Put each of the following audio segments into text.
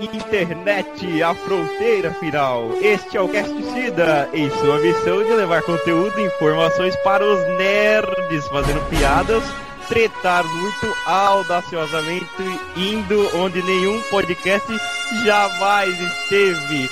Internet, a fronteira final. Este é o Cast Cida, em sua missão de levar conteúdo e informações para os nerds, fazendo piadas, tretar muito audaciosamente, indo onde nenhum podcast jamais esteve.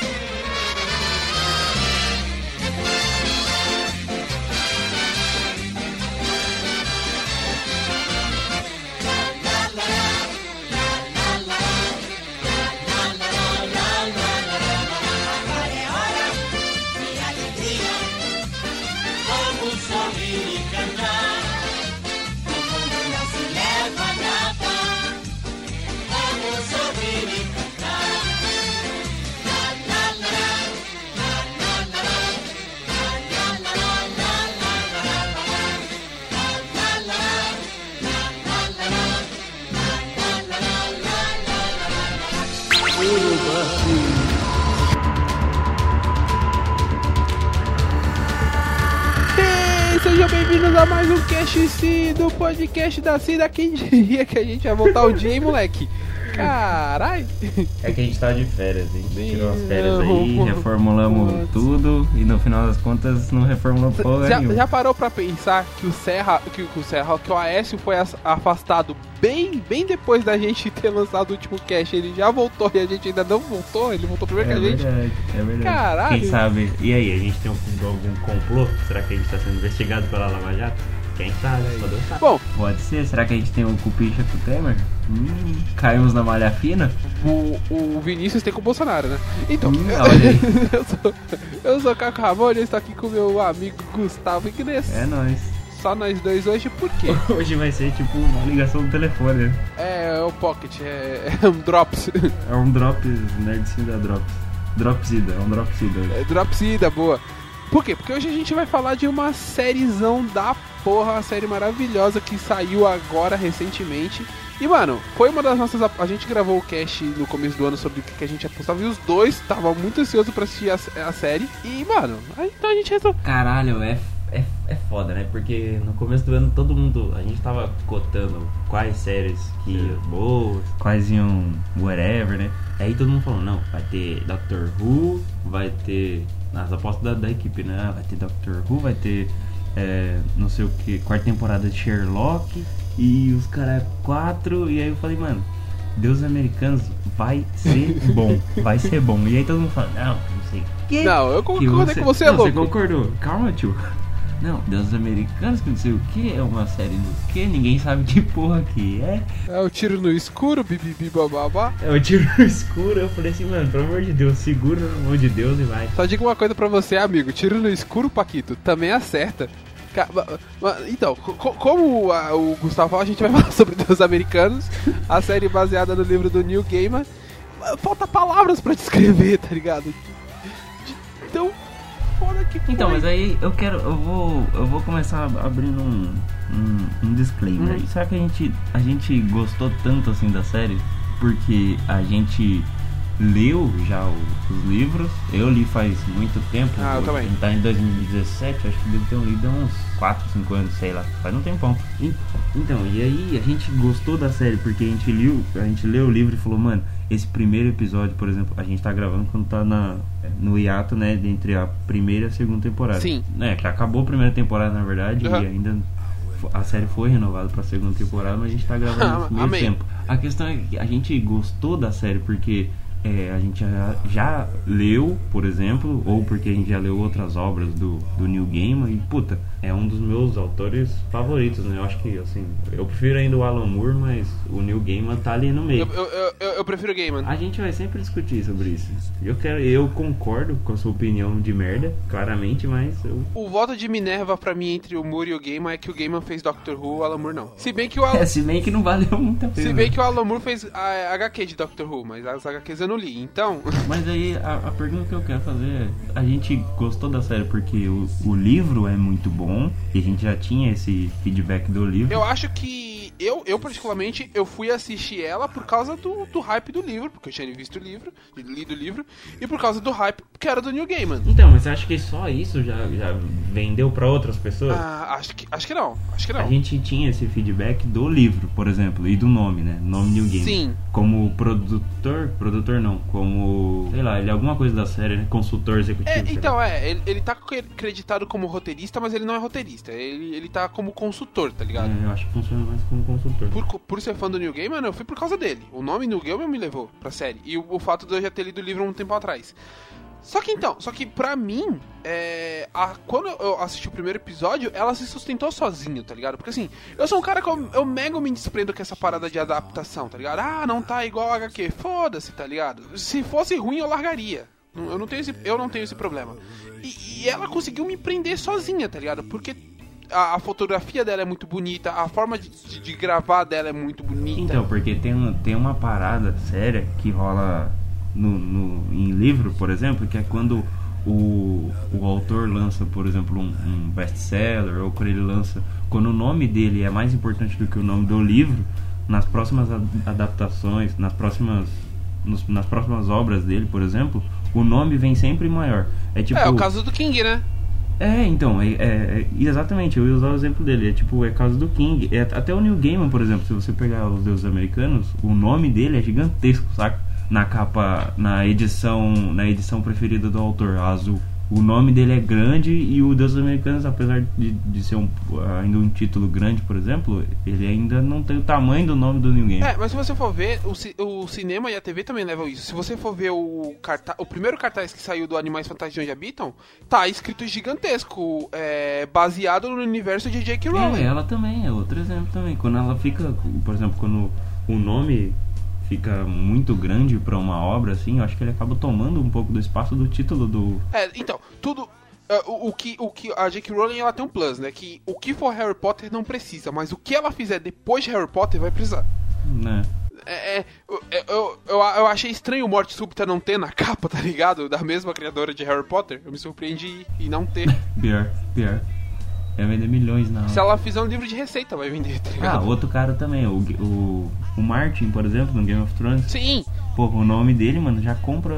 Mais Cast C do podcast da Cida. Quem diria que a gente ia voltar o dia, hein, moleque? Caralho! É que a gente tava de férias, a gente Sim, tirou as férias aí, reformulamos putz. tudo e no final das contas não reformulou porra Já, já parou pra pensar que o Serra, que, o Serra, que o Aécio foi as- afastado bem, bem depois da gente ter lançado o último cast? Ele já voltou e a gente ainda não voltou? Ele voltou primeiro É que a gente? verdade, é verdade. Caralho. Quem sabe? E aí, a gente tem algum, algum complô? Será que a gente tá sendo investigado pela Lava Jato? Quem sabe? Só Deus sabe. Bom, Pode ser. Será que a gente tem o cupicha com o Temer? Hum, caímos na malha fina? o, o Vinícius tem com o Bolsonaro, né? Então, Hum, eu, olha aí. eu sou, eu sou o Caco Ramon e estou aqui com o meu amigo Gustavo Ignes. É nóis. Só nós dois hoje, por quê? Hoje vai ser tipo uma ligação do telefone, né? É, o Pocket, é, é um Drops. É um Drops, nerdzinho da Drops. Dropsida, é um Dropsida. É Dropsida, boa. Por quê? Porque hoje a gente vai falar de uma sériezão da porra, uma série maravilhosa que saiu agora recentemente. E, mano, foi uma das nossas. A gente gravou o cast no começo do ano sobre o que a gente apostava e os dois estavam muito ansiosos pra assistir a, a série. E, mano, aí, então a gente resolveu. Caralho, é, é, é foda, né? Porque no começo do ano todo mundo. A gente tava cotando quais séries que iam boas, quais iam whatever, né? Aí todo mundo falou: não, vai ter Doctor Who, vai ter. As apostas da, da equipe, né? Vai ter Doctor Who, vai ter. É, não sei o que, quarta temporada de Sherlock e os caras quatro. E aí eu falei, mano. Deus Americanos vai ser bom, vai ser bom. E aí todo mundo fala, não, não sei o quê. Não, eu Que concordei com você, é não, louco. Você concordou. Calma, tio. Não, Deus Americanos, que não sei o que, é uma série do que, ninguém sabe que porra que é. É o tiro no escuro, bibibi bababá. É o tiro no escuro. Eu falei assim, mano, pelo amor de Deus, segura no amor de Deus e vai. Só digo uma coisa pra você, amigo: tiro no escuro, Paquito, também acerta. Então, co- co- como o Gustavo falou, a gente vai falar sobre Deus Americanos, a série baseada no livro do Neil Gaiman. Falta palavras pra descrever, tá ligado? De- de Tão foda que foi. Então, mas aí eu quero, eu vou, eu vou começar abrindo um, um, um disclaimer. Hum. Será que a gente, a gente gostou tanto assim da série porque a gente leu já o- os livros? Eu li faz muito tempo. Ah, eu também. Tá em 2017, acho que devo ter lido há uns 4, 5 anos, sei lá. Faz um tempão. E- Então, e aí a gente gostou da série porque a gente leu, a gente leu o livro e falou, mano, esse primeiro episódio, por exemplo, a gente tá gravando quando tá na, no hiato, né, entre a primeira e a segunda temporada. Sim. É, que acabou a primeira temporada, na verdade, Aham. e ainda a série foi renovada pra segunda temporada, mas a gente tá gravando nesse meio Amém. tempo. A questão é que a gente gostou da série porque é, a gente já, já leu, por exemplo, ou porque a gente já leu outras obras do, do Neil Gaiman e, puta, é um dos meus autores favoritos, né? Eu acho que, assim, eu prefiro ainda o Alan Moore, mas o Neil Gaiman tá ali no meio. Eu, eu, eu, eu- prefiro Gaiman. A gente vai sempre discutir sobre isso. Eu quero, eu concordo com a sua opinião de merda, claramente, mas eu O voto de Minerva pra mim entre o Moore e o Gaiman é que o Gaiman fez Doctor Who, o Alan Moore não. Se bem que o Alan, É, se bem que não valeu muito a pena. se bem que o Alan Moore fez a HQ de Doctor Who, mas as HQs eu não li. Então, Mas aí a, a pergunta que eu quero fazer é: a gente gostou da série porque o, o livro é muito bom e a gente já tinha esse feedback do livro. eu acho que eu, eu particularmente, eu fui assistir ela por causa do, do hype do livro, porque eu tinha visto o livro, lido o livro, e por causa do hype que era do New Gaiman. Então, mas você acha que só isso já, já vendeu pra outras pessoas? Ah, acho que, acho que não, acho que não. A gente tinha esse feedback do livro, por exemplo, e do nome, né? Nome New Game. Sim. Como produtor, produtor não, como, lá, ele é alguma coisa da série, né? Consultor executivo. É, então, lá. é, ele, ele tá creditado como roteirista, mas ele não é roteirista, ele, ele tá como consultor, tá ligado? É, eu acho que funciona mais como consultor. Por, por ser fã do New Game, mano, eu fui por causa dele. O nome New Game me levou pra série. E o, o fato de eu já ter lido o livro um tempo atrás. Só que então, só que pra mim, é, a- quando eu assisti o primeiro episódio, ela se sustentou sozinho, tá ligado? Porque assim, eu sou um cara que eu, eu mega me desprendo com essa parada de adaptação, tá ligado? Ah, não tá igual a HQ. Foda-se, tá ligado? Se fosse ruim, eu largaria. Eu não tenho esse, eu não tenho esse problema. E, e ela conseguiu me prender sozinha, tá ligado? Porque a, a fotografia dela é muito bonita, a forma de, de- de gravar dela é muito bonita. Então, porque tem, tem uma parada séria que rola no, no- em livro, por exemplo, que é quando o, o autor lança, por exemplo, um, um best-seller, ou quando ele lança. Quando o nome dele é mais importante do que o nome do livro, nas próximas ad- adaptações, nas próximas. nos- nas próximas obras dele, por exemplo, o nome vem sempre maior. É tipo. É, o caso do King, né? É, então, é, é- é- exatamente, eu ia usar o exemplo dele. É tipo, é caso do King. É, até o Neil Gaiman, por exemplo, se você pegar os deuses americanos, o nome dele é gigantesco, saca? Na capa, na edição, na edição preferida do autor, azul. O nome dele é grande e o Deus Americanos, apesar de, de ser um, ainda um título grande, por exemplo, ele ainda não tem o tamanho do nome do New Game. É, mas se você for ver, o, o cinema e a TV também levam isso. Se você for ver o cartaz, o primeiro cartaz que saiu do Animais Fantásticos de Onde Habitam, tá escrito gigantesco, é, baseado no universo de J.K. É, Rowling. ela também, é outro exemplo também. Quando ela fica, por exemplo, quando o nome fica muito grande pra uma obra, assim, eu acho que ele acaba tomando um pouco do espaço do título do. É, então, tudo. é, o, o que, o que a J.K. Rowling ela tem um plus, né? Que o que for Harry Potter não precisa, mas o que ela fizer depois de Harry Potter vai precisar. né? É, é, eu, eu, eu, achei estranho Morte Súbita não ter na capa, tá ligado? Da mesma criadora de Harry Potter. Eu me surpreendi em não ter. Pior, pior. Vai vender milhões na. Se ela fizer um livro de receita, vai vender, tá Ah, ligado? outro cara também, o, o, o Martin, por exemplo, no Game of Thrones. Sim, Pô, o nome dele, mano, já compra.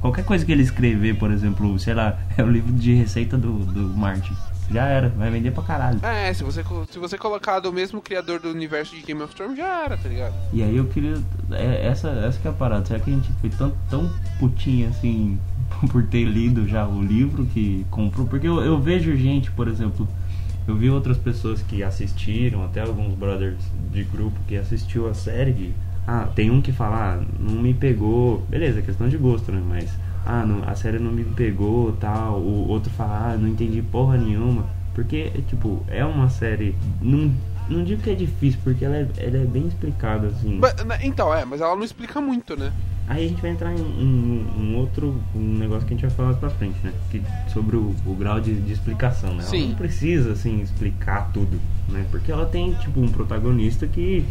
Qualquer coisa que ele escrever, por exemplo, sei lá, é o livro de receita do, do Martin. Já era, vai vender pra caralho. é, se você, se você colocar do mesmo criador do universo de Game of Thrones, já era, tá ligado? E aí eu queria. é, essa, essa que é a parada. Será que a gente foi tão, tão putinha assim por ter lido já o livro que comprou? Porque eu, eu vejo gente, por exemplo. Eu vi outras pessoas que assistiram, até alguns brothers de grupo que assistiu a série. Que, ah, tem um que fala, ah, não me pegou. Beleza, é questão de gosto, né? Mas, ah, não, a série não me pegou tal. O outro fala, ah, não entendi porra nenhuma. Porque, tipo, é uma série. Não, não digo que é difícil, porque ela é, ela é bem explicada, assim. Mas, né, então, é, mas ela não explica muito, né? Aí a gente vai entrar em um, um outro um negócio que a gente vai falar pra frente, né? Que, sobre o, o grau de, de explicação, né? Sim. Ela não precisa, assim, explicar tudo, né? Porque ela tem, tipo, um protagonista que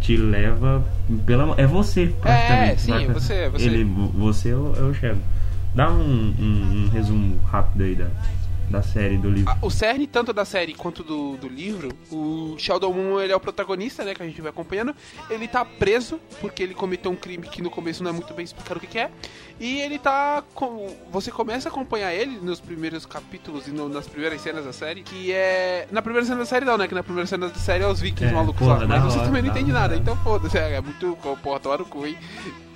te leva pela... É você, praticamente. sim, saca? você, é você. Ele, você é o, é o Shadow. Dá um, um, um resumo rápido aí da, da série, do livro. O cerne, tanto da série quanto do, do livro, o Sheldon Moon, ele é o protagonista, né, que a gente vai acompanhando. Ele tá preso porque ele cometeu um crime que no começo não é muito bem explicado o que, que é. E ele tá. com- Você começa a acompanhar ele nos primeiros capítulos e no- nas primeiras cenas da série, que é. Na primeira cena da série não, né? Que na primeira cena da série é os vikings É, malucos porra, lá. Mas você hora, também não entende hora. nada, então foda-se. É, é muito. Porra, no cu, hein?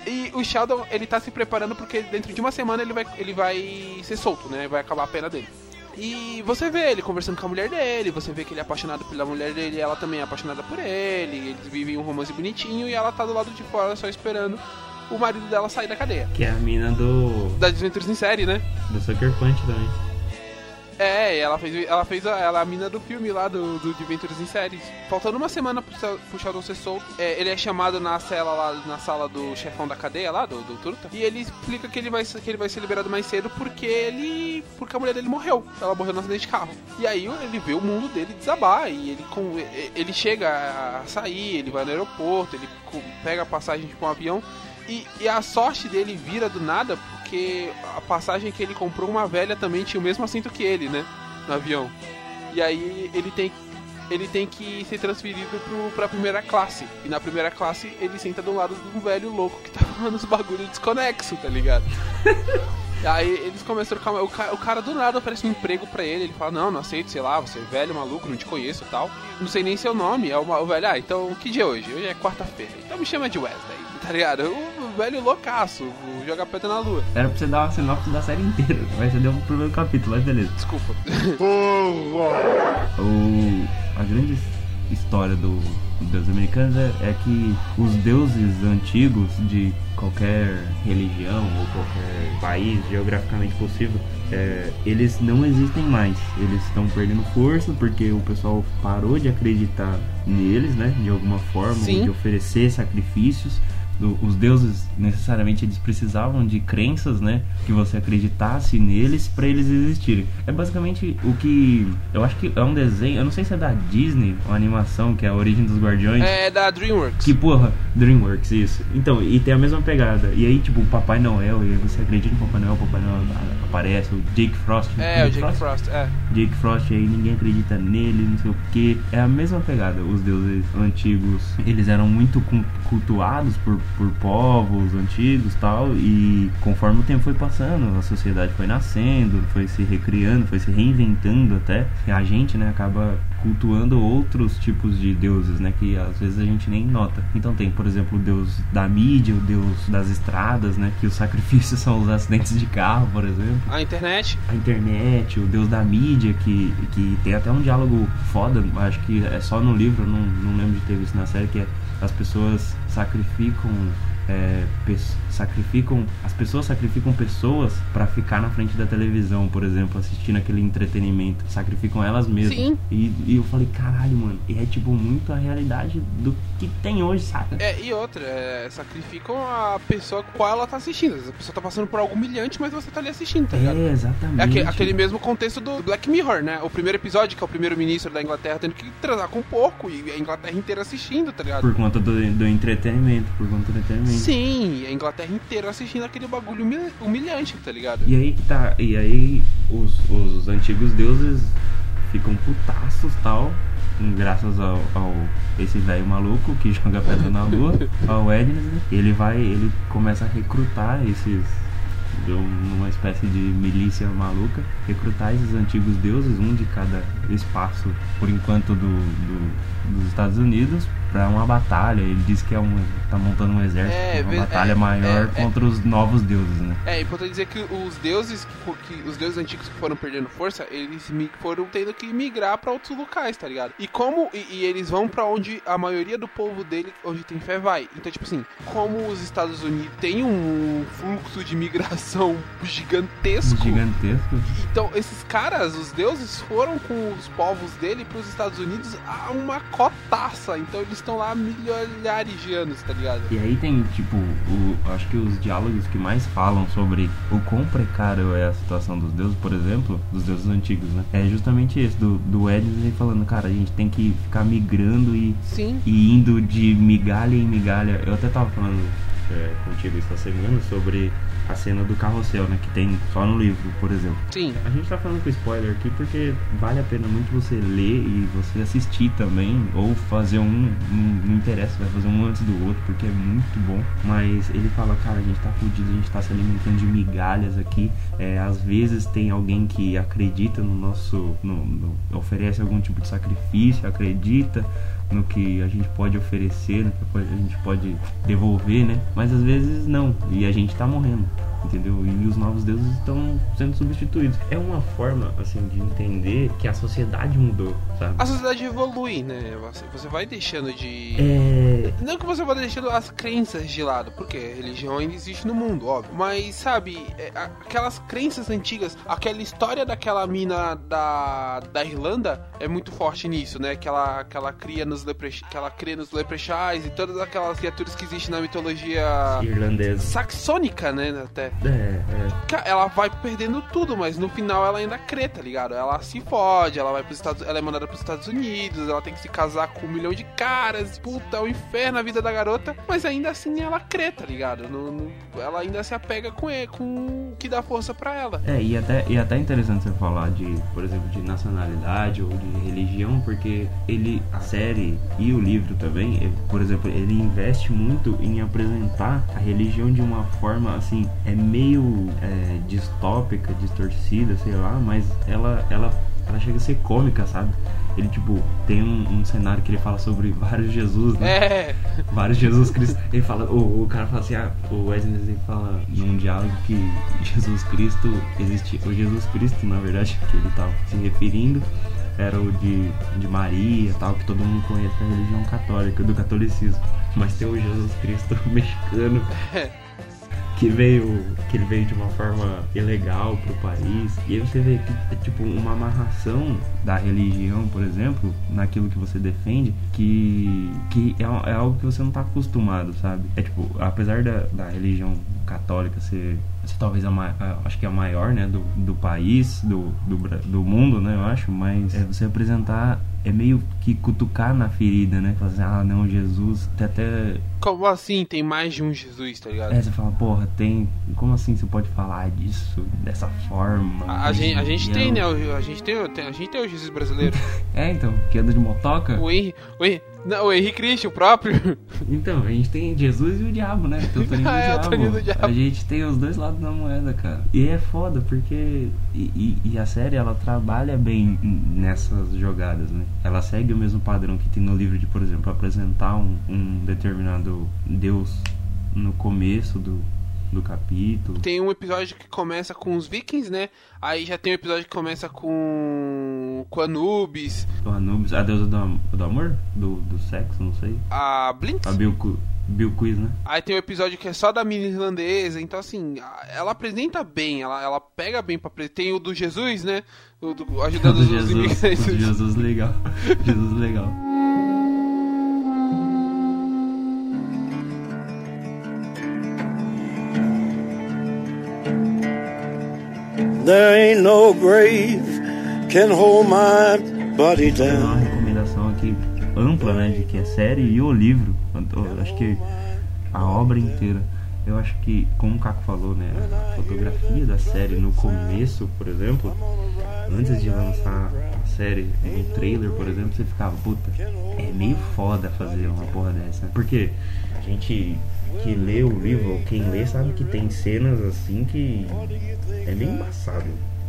E o Sheldon, ele tá se preparando porque dentro de uma semana ele vai, ele vai ser solto, né? Vai acabar a pena dele. E você vê ele conversando com a mulher dele, você vê que ele é apaixonado pela mulher dele e ela também é apaixonada por ele. Eles vivem um romance bonitinho e ela tá do lado de fora só esperando o marido dela sair da cadeia. Que é a mina do, Da Desventuras em série, né? do Sucker Punch também. É, ela fez, ela fez a, ela é a mina do filme lá do, do Adventures em Séries. Faltando uma semana pro, pro Sheldon ser solto, é, ele é chamado na cela lá, na sala do chefão da cadeia lá, do, do e ele explica que ele, vai, que ele vai ser liberado mais cedo porque ele. porque a mulher dele morreu. Ela morreu no acidente de carro. E aí ele vê o mundo dele desabar, e ele, com, ele chega a sair, ele vai no aeroporto, ele pega a passagem tipo um avião. E, e a sorte dele vira do nada porque a passagem que ele comprou, uma velha também tinha o mesmo assento que ele, né? No avião. E aí ele tem. ele tem que ser transferido pro, pra primeira classe. E na primeira classe ele senta do lado de um velho louco que tá falando os bagulho desconexo, tá ligado? Aí eles começaram a o cara, o cara do nada oferece um emprego pra ele. Ele fala: Não, não aceito, sei lá, você é velho, maluco, não te conheço e tal. Não sei nem seu nome. É o, o velho, ah, então que dia é hoje? Hoje é quarta-feira. Então me chama de Wesley, tá ligado? O velho loucaço, o joga pedra na lua. Era pra você dar uma sinopse da série inteira, mas você deu o primeiro capítulo, mas beleza. Desculpa. o, a grande história do, dos americanos é, é que os deuses antigos de qualquer religião ou qualquer país geograficamente possível, é, eles não existem mais. Eles estão perdendo força porque o pessoal parou de acreditar neles, né? De alguma forma, de oferecer sacrifícios do- os deuses necessariamente eles precisavam de crenças, né? Que você acreditasse neles para eles existirem. É basicamente o que eu acho que é um desenho, eu não sei se é da Disney, uma animação que é a origem dos Guardiões. É da DreamWorks. Que porra, DreamWorks, isso. Então, e tem a mesma pegada. E aí, tipo, o Papai Noel, e aí você acredita no Papai Noel, o Papai Noel aparece, o Jake Frost. É, o Jake Frost, é. Jake Frost aí ninguém acredita nele, não sei o que. É a mesma pegada. Os deuses antigos, eles eram muito cu- cultuados por, por povos antigos tal. E conforme o tempo foi passando, a sociedade foi nascendo, foi se recriando, foi se reinventando até. A gente, né, acaba cultuando outros tipos de deuses, né, que às vezes a gente nem nota. Então tem, por exemplo, o deus da mídia, o deus das estradas, né, que os sacrifícios são os acidentes de carro, por exemplo A internet. a internet, o deus da mídia, que, que tem até um diálogo foda, acho que é só no livro, não, não lembro de ter visto na série, que é as pessoas sacrificam. é, pes- sacrificam as pessoas sacrificam pessoas pra ficar na frente da televisão, por exemplo, assistindo aquele entretenimento, sacrificam elas mesmas. Sim. E, e eu falei, caralho, mano, e é tipo muito a realidade do que tem hoje, saca? É, e outra, é, sacrificam a pessoa com qual ela tá assistindo. A pessoa tá passando por algo humilhante, mas você tá ali assistindo, tá ligado? É, exatamente. É aque- aquele mesmo contexto do Black Mirror, né? O primeiro episódio, que é o primeiro-ministro da Inglaterra tendo que transar com um porco e a Inglaterra inteira assistindo, tá ligado? Por conta do, do entretenimento, por conta do entretenimento. Sim, a Inglaterra inteira assistindo aquele bagulho humil- humilhante, tá ligado? E aí tá, e aí os, os antigos deuses ficam putaços tal, graças ao, ao esse velho maluco que joga pedra na lua, ao Ednes, né? ele vai, ele começa a recrutar esses de numa espécie de milícia maluca, recrutar esses antigos deuses, um de cada espaço, por enquanto do, do- dos Estados Unidos, pra uma batalha. Ele diz que é um, tá montando um exército, É, uma batalha é, maior é, é. contra os novos deuses, né? É, importante dizer que os deuses que, que- os deuses antigos que foram perdendo força, eles foram tendo que migrar pra outros locais, tá ligado? E como e, e eles vão pra onde a maioria do povo dele, onde tem fé, vai. Então, tipo assim, como os Estados Unidos têm um fluxo de migração gigantesco, Gigantesco. então esses caras, os deuses, foram com os povos dele pros Estados Unidos a uma cotaça. Então eles estão lá milhares de anos, tá ligado? E aí tem, tipo, o, acho que os diálogos que mais falam sobre o quão precário é a situação dos deuses, por exemplo, dos deuses antigos, né? É justamente esse, do, do Edis aí falando, cara, a gente tem que ficar migrando e, Sim. e indo de migalha em migalha. Eu até tava falando é, contigo essa semana sobre a cena do carrossel, né? Que tem só no livro, por exemplo. Sim. A gente tá falando com spoiler aqui porque vale a pena muito você ler e você assistir também, ou fazer um, não, não interessa, vai fazer um antes do outro, porque é muito bom. Mas ele fala, cara, a gente tá fudido, a gente tá se alimentando de migalhas aqui. É, às vezes tem alguém que acredita no nosso. No, no- oferece algum tipo de sacrifício, acredita no que a gente pode oferecer, no que a gente pode devolver, né? Mas às vezes não, e a gente tá morrendo, entendeu? E os novos deuses estão sendo substituídos. É uma forma, assim, de entender que a sociedade mudou, sabe? A sociedade evolui, né? Você, vai deixando de. É. Não que você vá deixando as crenças de lado, porque religião ainda existe no mundo, óbvio. Mas, sabe, é, aquelas crenças antigas, aquela história daquela mina da, da Irlanda é muito forte nisso, né? Que ela, que ela cria nos que ela cria nos leprechais e todas aquelas criaturas que existem na mitologia Irlandesa. saxônica, né? Até. É, é. Ela vai perdendo tudo, mas no final ela ainda crê, tá ligado? Ela se fode, ela vai pros Estados ela é mandada pros Estados Unidos, ela tem que se casar com um milhão de caras, puta, é um inferno a vida da garota, mas ainda assim ela crê, tá ligado? No- no- ela ainda se apega com ele, com o que dá força pra ela. É, e até, e até interessante você falar de, por exemplo, de nacionalidade ou de religião porque ele, a série e o livro também, ele, por exemplo, ele investe muito em apresentar a religião de uma forma assim, é meio é, distópica, distorcida, sei lá, mas ela, ela, ela chega a ser cômica, sabe? Ele, tipo, tem um, um, cenário que ele fala sobre vários Jesus, né? É. Vários Jesus Cristo. Ele fala, o, o cara fala assim, ah, o Wesley fala num diálogo que Jesus Cristo existia. O Jesus Cristo, na verdade, que ele tava se referindo, era o de, de Maria tal, que todo mundo conhece da religião católica, do catolicismo. Mas tem o Jesus Cristo mexicano. que veio que ele veio de uma forma ilegal pro país e aí você vê que é tipo uma amarração da religião por exemplo naquilo que você defende que que é, é algo que você não tá acostumado sabe é tipo apesar da, da religião católica ser, talvez a, a, acho que é a maior né do, do país do, do, do mundo né eu acho mas é você apresentar é meio que cutucar na ferida, né? Falar assim, ah, não, Jesus, tem até. Como assim tem mais de um Jesus, tá ligado? É, você fala, porra, tem. Como assim você pode falar disso dessa forma? A, a gente, a gente tem, né? A gente tem, a gente tem o Jesus brasileiro. é, então, que anda de motoca. O Henry, não, o Henrique Cristian, o próprio. Então, a gente tem Jesus e o diabo, né? Tem o Toninho ah, é, do, diabo. do diabo. A gente tem os dois lados da moeda, cara. E é foda, porque. E, e, a série, ela trabalha bem nessas jogadas, né? Ela segue o mesmo padrão que tem no livro de, por exemplo, apresentar um, um determinado Deus no começo do, do capítulo. Tem um episódio que começa com os vikings, né? Aí já tem um episódio que começa com. com Anubis. O Anubis, a deusa do, do amor? Do, do sexo, não sei. A Blinks? A Bill, Bill Quiz, né? Aí tem um episódio que é só da mina irlandesa, então assim, ela apresenta bem, ela, ela pega bem pra Tem o do Jesus, né? O do, ajudando os Jesus, Jesus legal. Jesus legal. There ain't no grave can hold my body down. Uma recomendação aqui ampla, né, de que é série e o livro. Acho que a obra inteira. Eu acho que, como o Caco falou, né, a fotografia da série no começo, por exemplo, antes de lançar a série, no trailer, por exemplo, você ficava, puta, é meio foda fazer uma porra dessa. Porque a gente que lê o livro, ou quem lê, sabe que tem cenas assim que é bem embaçado.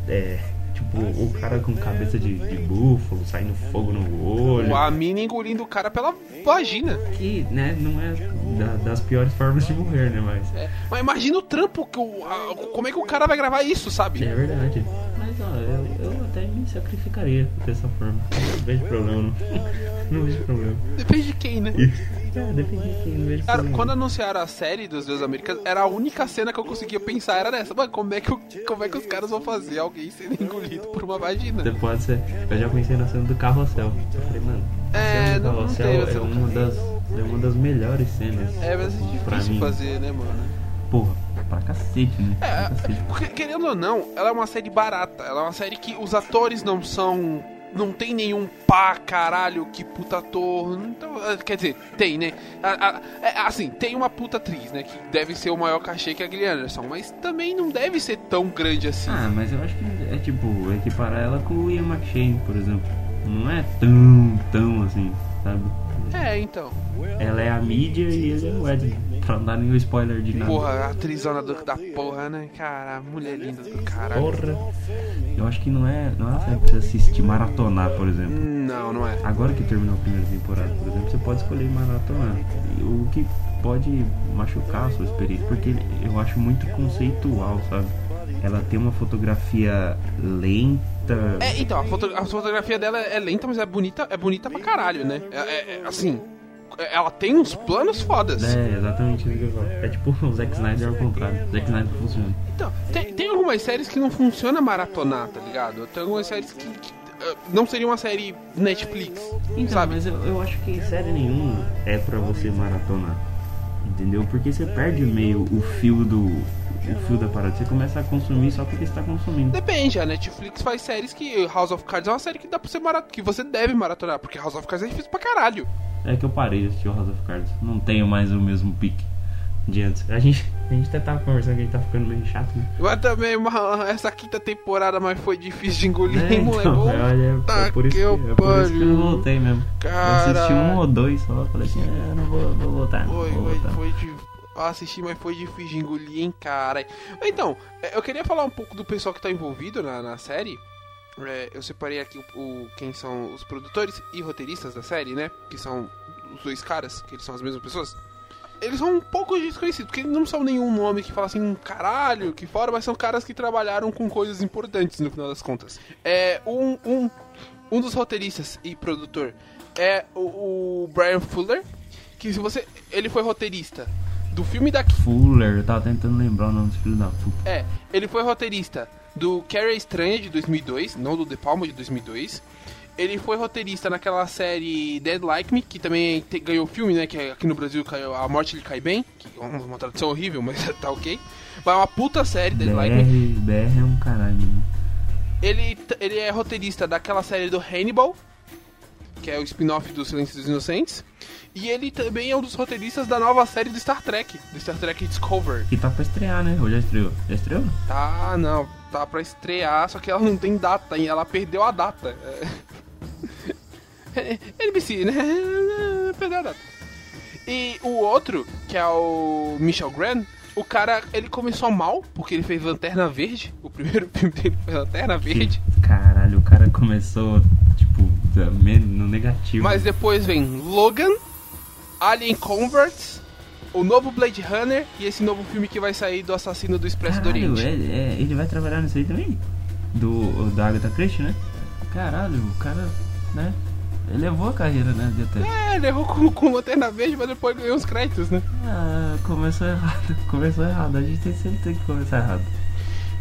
É, tipo, o cara com cabeça de, de búfalo, saindo fogo no olho. A mina engolindo o cara pela vagina. Que, né, não é da, das piores formas de morrer, né, mas... É, mas imagina o trampo, que o, a, como é que o cara vai gravar isso, sabe? É verdade. Mas, ó, eu, eu até me sacrificaria dessa forma. Não vejo problema, não. Não vejo problema. Depende de quem, né? É, não vejo Cara, quando anunciaram a série dos Deus Americanos, era a única cena que eu conseguia pensar, era nessa. Mano, como é que, como é que os caras vão fazer alguém sendo engolido por uma vagina? Você pode ser. Eu já pensei na cena do carrossel. Eu falei, mano, a É, cena do não- não carrossel teve é uma das, é uma das melhores cenas. É, mas é pra difícil fazer, né, mano? Porra, pra cacete, né? É, Pra cacete. porque, querendo ou não, ela é uma série barata. Ela é uma série que os atores não são. Não tem nenhum pá, caralho, que puta ator. Então, é, quer dizer, tem, né? A- a- é, assim, tem uma puta atriz, né? Que deve ser o maior cachê que a Gillian Anderson. Mas também não deve ser tão grande assim. Ah, mas eu acho que é tipo, equiparar ela com o Ian McShane, por exemplo. Não é tão, tão assim, sabe? É, então. Ela é a mídia e ele é o Ed. Pra não dar nenhum spoiler de nada. Porra, a atrizona do, da porra, né? Cara, mulher linda do caralho. Porra. Eu acho que não é, não é uma série que precisa assistir, maratonar, por exemplo. Não, não é. Agora que terminou a primeira temporada, por exemplo, você pode escolher maratonar. O que pode machucar a sua experiência, porque eu acho muito conceitual, sabe? Ela tem uma fotografia lenta. É, então, a, foto- a fotografia dela é lenta, mas é bonita, é bonita pra caralho, né? É, é- é, assim, ela tem uns planos fodas. É, exatamente isso que eu falo. É tipo o Zack Snyder ao contrário. O Zack Snyder funciona. Então, tem, tem algumas séries que não funciona maratonar, tá ligado? Tem algumas séries que, que, eh, não seria uma série Netflix, Então, sabe? mas eu, eu acho que série nenhuma é pra você maratonar. Entendeu? Porque você perde meio o fio do. O fio da parada. Você começa a consumir só porque você tá consumindo. Depende, a Netflix faz séries que House of Cards é uma série que dá pra você mara- que você deve maratonar, porque House of Cards é difícil pra caralho. É que eu parei de assistir o House of Cards. Não tenho mais o mesmo pique de antes. A gente, A gente até tava conversando que a gente tá ficando meio chato, né? Mas também, mano, essa quinta temporada mas foi difícil de engolir, É, hein, moleque? então, olha, Puta é por isso que, que é por isso que eu não voltei mesmo. Eu assisti um ou dois só, falei assim, eu não vou, vou voltar, não Foi, vou foi, voltar. foi de. Assisti, mas foi difícil de engolir, hein, cara. Então, é, eu queria falar um pouco do pessoal que tá envolvido na, na série. É, eu separei aqui o, o- quem são os produtores e roteiristas da série, né? Que são os dois caras, que eles são as mesmas pessoas. Eles são um pouco desconhecidos, porque não são nenhum nome que fala assim, caralho, que fora, mas são caras que trabalharam com coisas importantes no final das contas. É, um, um, um dos roteiristas e produtor é o, o Brian Fuller, que se você. Ele foi roteirista do filme da. Fuller, eu tava tentando lembrar o nome do filho da puta. É, ele foi roteirista do Carrie Estranha de 2002, não do The Palma de 2002. Ele foi roteirista naquela série Dead Like Me, que também te- ganhou filme, né? Que aqui no Brasil caiu A Morte Lhe Cai Bem, que é uma, tradução horrível, mas tá ok. Mas é uma puta série, Dead Like Me. BR, BR é um caralho. Ele, ele é roteirista daquela série do Hannibal, que é o spin-off do Silêncio dos Inocentes. E ele também é um dos roteiristas da nova série do Star Trek, do Star Trek Discovery. Que tá pra estrear, né? Ou já estreou? Já estreou? Tá, não, tá pra estrear, só que ela não tem data, e ela perdeu a data. É... NBC, né? Perdeu a data. E o outro, que é o Michel Grant, o cara, ele começou mal, porque ele fez Lanterna Verde, o primeiro filme dele foi Lanterna Verde. Que- Caralho, o cara começou, no negativo. Mas depois vem Logan, Alien Converts, o novo Blade Runner e esse novo filme que vai sair do Assassino do Expresso do Caralho, Oriente. é- é, ele vai trabalhar nisso aí também? Do, da Agatha Christie, né? Caralho, o cara, né? Elevou a carreira, né? De até. É, ele errou com, com Lanterna Verde, mas depois ganhou uns créditos, né? Ah, começou errado, começou errado. A gente tem- sempre tem que começar errado.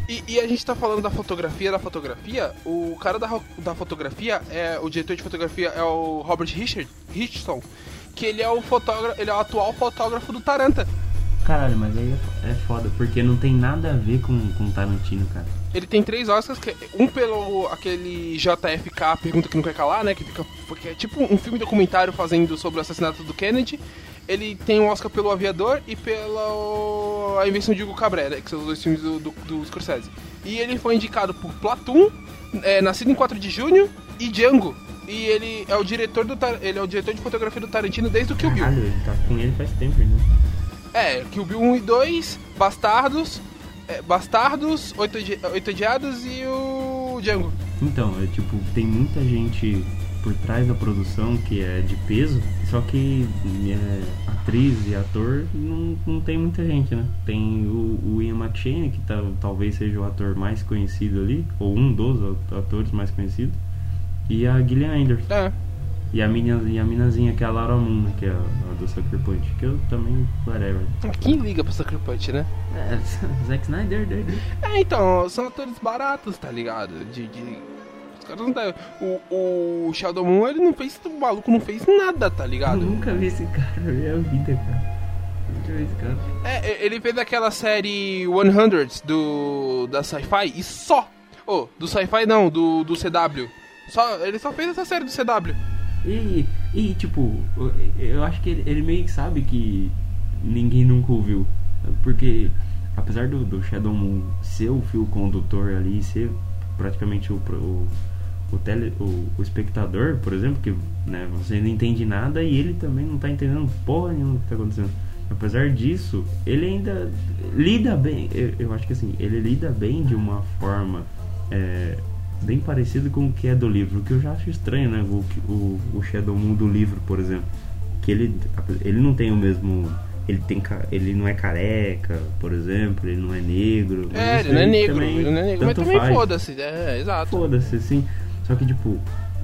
E, e a gente tá falando da fotografia, da fotografia, o cara da, da fotografia, é o diretor de fotografia é o Robert Richard, Richardson, que ele é o fotógrafo, ele é o atual fotógrafo do Taranta. Caralho, mas aí é é foda, porque não tem nada a ver com, com Tarantino, cara. Ele tem três Oscars, que é- um pelo aquele JFK, Pergunta que Não Quer Calar, né? Que fica. Porque é tipo um filme documentário fazendo sobre o assassinato do Kennedy. Ele tem um Oscar pelo Aviador e pela A Invenção de Hugo Cabrera, que são os dois filmes do, do, do Scorsese. E ele foi indicado por Platoon, é, Nascido em 4 de Junho e Django. E ele é o diretor do ele é o diretor de fotografia do Tarantino desde o Kill Bill. Caralho, ele tá com ele faz tempo, né? É, Kill Bill 1 e 2, Bastardos, é, Bastardos, Oito Odiados e o Django. Então, é tipo, tem muita gente por trás da produção que é de peso, só que é, atriz e ator não, não tem muita gente, né? Tem o, o Ian McShane, que tá, talvez seja o ator mais conhecido ali, ou um dos atores mais conhecidos, e a Gillian Anderson. É. E a, minha, e a minazinha, que é a Laura Moon, né, que é a, a do Sucker Punch, que eu também, whatever. Quem liga pro Sucker Punch, né? É, Zack Snyder, doido. É, então, são atores baratos, tá ligado? De. de... Caras não tá... o, o Sheldon Moon, ele não fez. O maluco não fez nada, tá Eu ligado? nunca vi esse cara na minha vida, cara. Nunca vi esse cara. É, ele fez aquela série 100 do. da Sci-Fi e só. Oh, do Sci-Fi não, do, do CW. Só, ele só fez essa série do CW. E, e tipo, eu- eu acho que ele, ele meio que sabe que ninguém nunca ouviu. Porque, apesar do, do Shadow Moon ser o fio condutor ali, ser praticamente o, o, o, tele, o, o espectador, por exemplo, que né, você não entende nada e ele também não tá entendendo porra nenhuma do que tá acontecendo. Apesar disso, ele ainda lida bem. Eu, eu acho que assim, ele lida bem de uma forma é, bem parecida com o que é do livro. O que eu já acho estranho, né? O, o, o Shadow Moon do livro, por exemplo. Que ele, ele não tem o mesmo. Ele, tem, ele não é careca, por exemplo, ele não é negro. É, ele não é negro, também ele não é negro, mas também foda-se. É, exato. Foda-se, sim. Só que, tipo,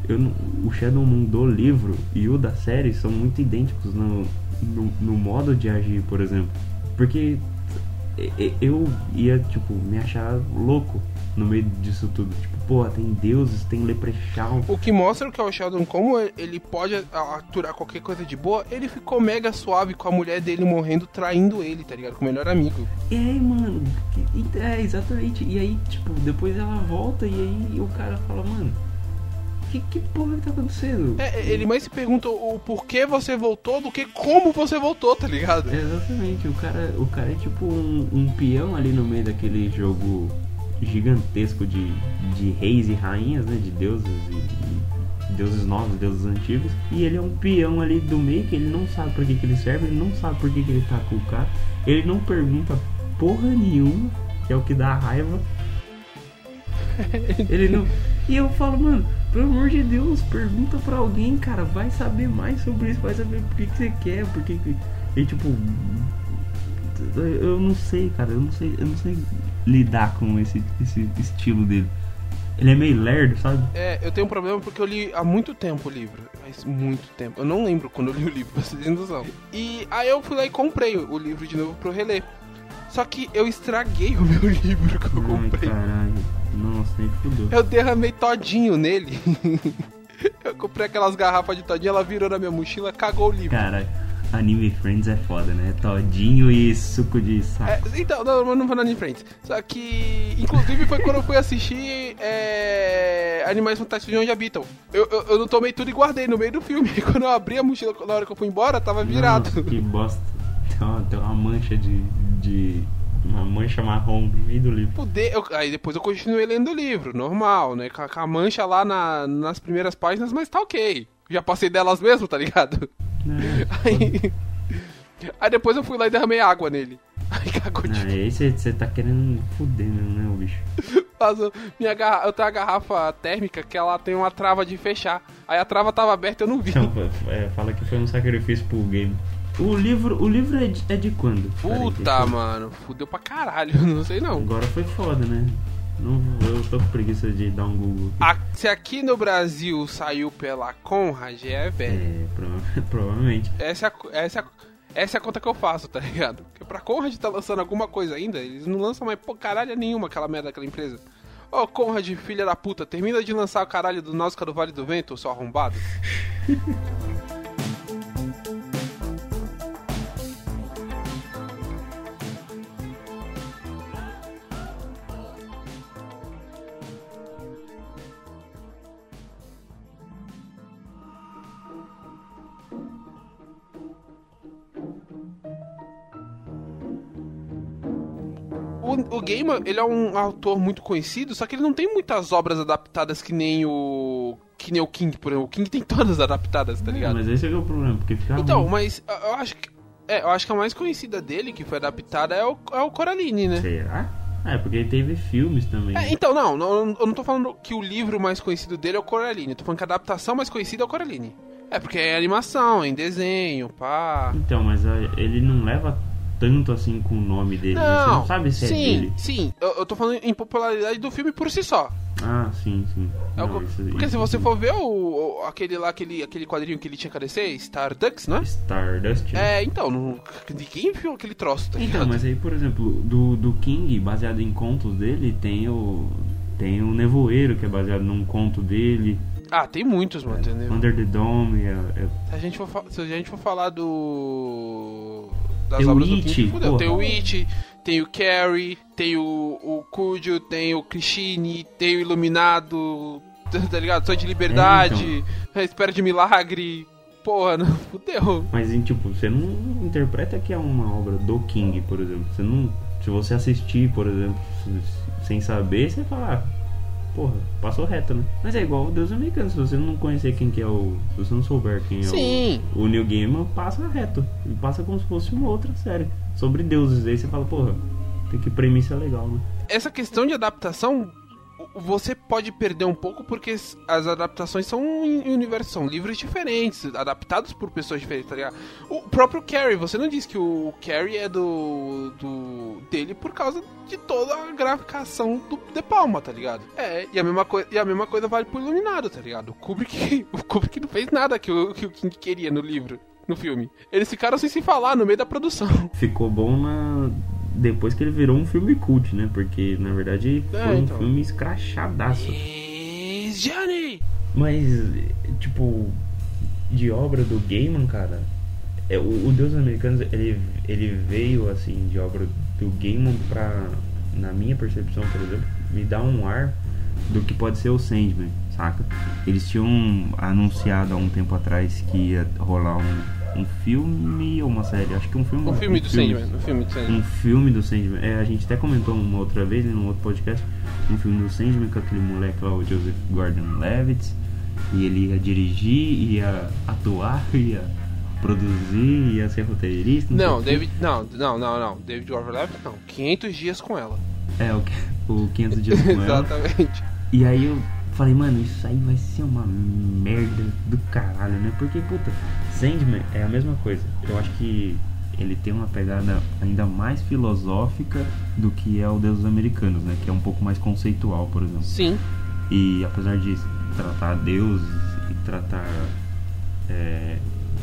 eu, não- o Shadow Moon do livro e o da série são muito idênticos no, no, no modo de agir, por exemplo. Porque eu ia, tipo, me achar louco no meio disso tudo. Tipo, porra, tem deuses, tem leprechaun. O que mostra que é o Sheldon, como ele pode aturar qualquer coisa de boa, ele ficou mega suave com a mulher dele morrendo, traindo ele, tá ligado? Com o melhor amigo. E aí, mano, é, exatamente. E aí, tipo, depois ela volta e aí o cara fala, mano, que, que porra que tá acontecendo? É, ele mais se pergunta o porquê você voltou do que como você voltou, tá ligado? É, exatamente, o cara, o cara é tipo um, um peão ali no meio daquele jogo gigantesco de, de reis e rainhas, né? De deuses e, e deuses novos, deuses antigos. E ele é um peão ali do meio que ele não sabe por que, que ele serve, ele não sabe por que, que ele tá com o cara. Ele não pergunta porra nenhuma, que é o que dá raiva. ele não. E eu falo, mano, pelo amor de Deus, pergunta pra alguém, cara, vai saber mais sobre isso, vai saber por que, que você quer, por que. que... E tipo. Eu não sei, cara, eu não sei, eu não sei lidar com esse, esse estilo dele. Ele é meio lerdo, sabe? É, eu tenho um problema porque eu li há muito tempo o livro. Faz muito tempo. Eu não lembro quando eu li o livro, pra vocês terem noção. E aí eu fui lá e comprei o livro de novo pra eu reler. Só que eu estraguei o meu livro que eu comprei. Ai, caralho. Nossa, nem fudeu. Eu derramei todinho nele. eu comprei aquelas garrafas de todinho, ela virou na minha mochila, cagou o livro. Cara, Anime Friends é foda, né? Todinho e suco de saco. É, então, não, mas não foi no Anime Friends. Só que, inclusive, foi quando eu fui assistir é, Animais Fantásticos de Onde Habitam. Eu, eu, eu, não tomei tudo e guardei no meio do filme. Quando eu abri a mochila, na hora que eu fui embora, tava virado. Nossa, que bosta. Tem uma, tem uma mancha de, de uma mancha marrom no meio do livro. Poder, eu, aí depois eu continuei lendo o livro, normal, né? Com a, com a mancha lá na, nas primeiras páginas, mas tá ok. Já passei delas mesmo, tá ligado? É, aí, aí depois eu fui lá e derramei água nele. Aí cagou de Aí você tá querendo fuder mesmo, né, o bicho? Mas eu, minha garra... eu tenho uma garrafa térmica que ela tem uma trava de fechar. Aí a trava tava aberta e eu não vi. Então, é, fala que foi um sacrifício pro game. O livro, o livro é de, é de quando? Puta, mano, fudeu pra caralho, não sei não. Agora foi foda, né? Não, eu tô com preguiça de dar um Google. A, se aqui no Brasil saiu pela Conrad, é velho. É, prova provavelmente. Essa é, a, essa, é a, essa é a conta que eu faço, tá ligado? Porque pra Conrad tá lançando alguma coisa ainda, eles não lançam mais pô, caralho nenhuma aquela merda daquela empresa. Ô, oh, Conrad, filha da puta, termina de lançar o caralho do Náutica do Vale do Vento, seu arrombado. o, o Gaiman, ele é um autor muito conhecido, só que ele não tem muitas obras adaptadas que nem o que nem o King, por exemplo. O King tem todas adaptadas, tá ligado? É, mas esse é, é o problema, porque fica Então, ruim. mas eu acho que é, eu acho que a mais conhecida dele que foi adaptada é o, é o Coraline, né? Será? É, porque ele teve filmes também. É, então, não, não, eu não tô falando que o livro mais conhecido dele é o Coraline, eu tô falando que a adaptação mais conhecida é o Coraline. É, porque é animação, é em desenho, pá. Então, mas ele não leva tanto assim com o nome dele. Né? Não, Você não sabe se sim, é dele. Sim, eu, eu tô falando em popularidade do filme por si só. Ah, sim, sim. É Não, co- isso- porque isso se você sim. for ver o, o- aquele lá, aquele, aquele quadrinho que ele tinha que aparecer, Stardust, né? Stardust. né? É, então, não, ninguém viu aquele troço, tá Então, ligado? mas aí, por exemplo, do, do King, baseado em contos dele, tem o. Tem o Nevoeiro, que é baseado num conto dele. Ah, tem muitos, mano, entendeu? Under the Dome. É, é- Se a gente for, se a gente for falar do. Das Tem o obras do It, King, fudeu. porra. Tem o It, tem o Carrie, tem o, o Cujo, tem o Christine, tem o Iluminado, tá ligado? Sonho de Liberdade, É, Espera de Milagre. Porra, não, fudeu. Mas, em, tipo, você não interpreta que é uma obra do King, por exemplo. Você não. Se você assistir, por exemplo, sem saber, você fala. Porra, passou reto, né? Mas é igual o Deus Americano. Se você não conhecer quem que é o. Se você não souber quem é Sim. o, o Neil Gaiman, passa reto. E passa como se fosse uma outra série. Sobre deuses. Aí você fala, porra, tem que premissa legal, né? essa questão de adaptação você pode perder um pouco porque as adaptações são em universos, são livros diferentes, adaptados por pessoas diferentes, tá ligado? O próprio Carrie, você não disse que o Carrie é do, do dele por causa de toda a graficação do De Palma, tá ligado? É, e a mesma, coi e a mesma coisa vale pro Iluminado, tá ligado? O Kubrick, o Kubrick não fez nada que o, que o King queria no livro, no filme. Eles ficaram sem se falar no meio da produção. Ficou bom na. Depois que ele virou um filme cult, né? Porque na verdade É, foi um então. filme escrachadaço. Johnny! Mas, tipo, de obra do Gaiman, cara, é, o, o Deus Americanos, ele, ele veio, assim, de obra do Gaiman pra, na minha percepção, por exemplo, me dar um ar do que pode ser o Sandman, saca? Eles tinham anunciado há um tempo atrás que ia rolar um, um filme ou uma série, acho que um filme. Um filme do Sandman, um filme do Sandman. Um filme do Sandman. É, a gente até comentou uma outra vez, né, num outro podcast, um filme do Sandman com aquele moleque lá, o Joseph Gordon-Levitt. E ele ia dirigir, ia atuar, ia produzir, ia ser roteirista. Não, sei David, não, não, não, não. David Gordon-Levitt não. 500 dias com ela. É, o, o 500 dias com ela. Exatamente. E aí eu falei, mano, isso aí vai ser uma merda do caralho, né? Porque, puta, Sandman é a mesma coisa. Eu acho que ele tem uma pegada ainda mais filosófica do que é o Deus dos Americanos, né? Que é um pouco mais conceitual, por exemplo. Sim. E apesar de tratar Deus e tratar é,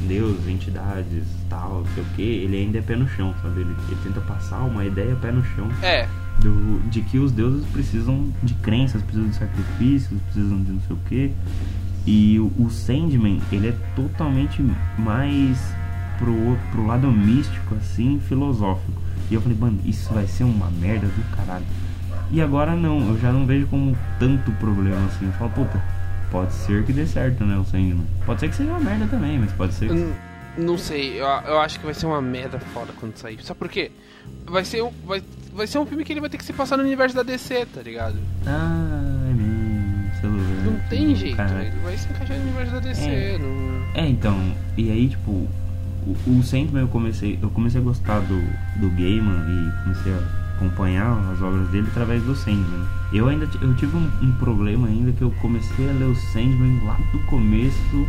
Deus, entidades, tal, não sei o que, ele ainda é pé no chão, sabe? Ele, ele tenta passar uma ideia pé no chão. É. Do, de que os deuses precisam de crenças, precisam de sacrifícios, precisam de não sei o que. E o, o Sandman, ele é totalmente mais pro, pro lado místico, assim, filosófico. E eu falei, mano, isso vai ser uma merda do caralho. E agora não, eu já não vejo como tanto problema assim. Eu falo, puta, pode ser que dê certo, né, o Sandman. Pode ser que seja uma merda também, mas pode ser que... Não sei, eu, eu acho que vai ser uma merda foda quando sair. Sabe por quê? Vai ser, vai, vai ser um filme que ele vai ter que se passar no universo da DC, tá ligado? Ah, tem jeito, ele vai se encaixar no universo da DC. É, não... é então, e aí, tipo, o, o Sandman eu comecei, eu comecei a gostar do, do Gaiman e comecei a acompanhar as obras dele através do Sandman. Eu ainda eu tive um, um, problema ainda que eu comecei a ler o Sandman lá do começo.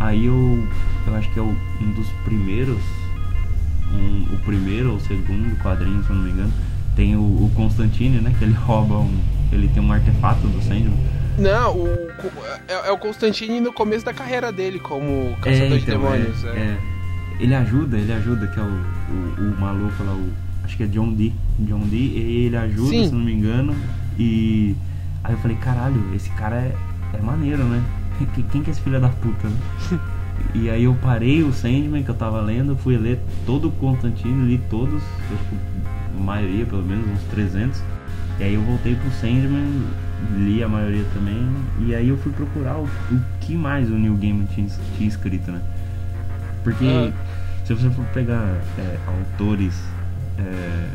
Aí eu, eu acho que é o, um dos primeiros, um, o primeiro ou segundo quadrinho, se eu não me engano, tem o, o Constantine, né? Que ele rouba um, ele tem um artefato do Sandman. Não, o, é, é, o Constantine no começo da carreira dele como caçador é, então, de demônios. É, é. Ele ajuda, ele ajuda, que é o, o, o maluco lá, o acho que é John Dee. John Dee, ele ajuda, Sim. se não me engano. E aí eu falei, caralho, esse cara é, é maneiro, né? Quem que é esse filho da puta, né? e aí eu parei o Sandman que eu tava lendo, fui ler todo o Constantino, li todos, a maioria, pelo menos, uns 300. E aí eu voltei pro Sandman, li a maioria também, e aí eu fui procurar o, o que mais o New Gaiman tinha, tinha escrito, né? Porque ah. se você for pegar é, autores é,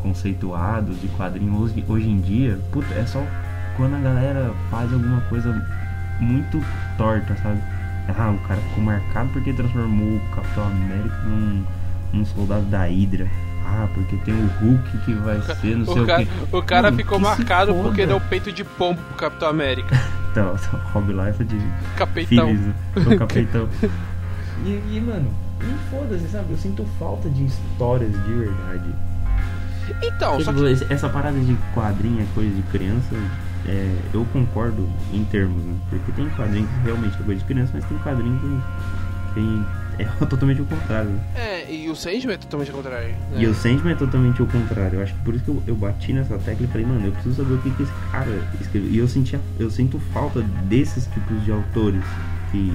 conceituados de quadrinhos hoje, hoje em dia, puta, é só quando a galera faz alguma coisa muito torta, sabe? Ah, o cara ficou marcado porque transformou o Capitão América num, num soldado da Hydra. Ah, porque tem o Hulk que vai ser não sei o, cara, o quê. O cara Mano, ficou marcado porque deu peito de pombo pro Capitão América. então, Rob Life de Capitão. Filhos, né? o Capitão. e, e, mano, e foda-se, sabe? Eu sinto falta de histórias de verdade. Então, tipo, só que... Essa parada de quadrinho é coisa de criança, é, eu concordo em termos, né? Porque tem quadrinho que realmente é coisa de criança, mas tem quadrinho que tem, é totalmente o contrário. Né? É, e o Sandman é totalmente o contrário. Né? E o Sandman é totalmente o contrário. Eu acho que por isso que eu, eu bati nessa tecla e falei, mano, eu preciso saber o que, que esse cara escreveu. E eu, sentia, eu sinto falta desses tipos de autores que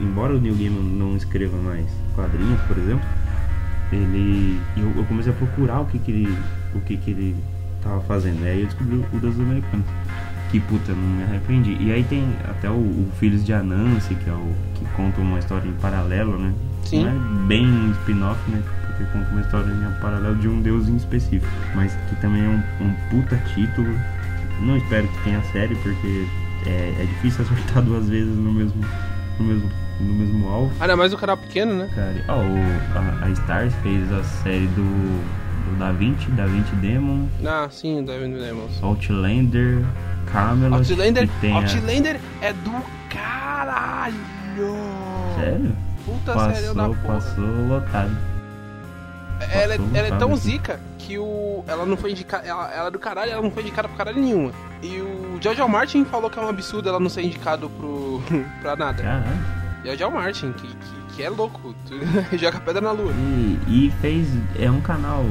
embora o Neil Gaiman não escreva mais quadrinhos, por exemplo, ele eu, eu comecei a procurar o que que ele o que que ele tava fazendo. Aí eu descobri o Deus Americanos. Que puta, não me arrependi. E aí tem até o, o Filhos de Anansi, que é o que conta uma história em paralelo, né? Sim. Não é bem um spin-off, né? Porque conta uma história em paralelo de um deus em específico. Mas que também é um, um puta título. Não espero que tenha série, porque é, é difícil acertar duas vezes no mesmo no mesmo, no mesmo alvo. Ah, não, mais um canal pequeno, né? Cara, ó, oh, a, a Stars fez a série do, do Da Vinci, Da Vinci Demon. Ah, sim, Da Vinci Demon. Outlander, Camelot. Outlander, Outlander a... é do caralho! Sério? Puta passou, sério da porra. Passou lotado. Ela, é, ela é tão zica que o. Ela não foi indicada. Ela, ela é do caralho, ela não foi indicada pra caralho nenhuma. E o George Martin falou que é um absurdo ela não ser indicado pro. pra nada. Caralho. George Martin, que, que, que, é louco, joga pedra na lua. E, e, fez. É um canal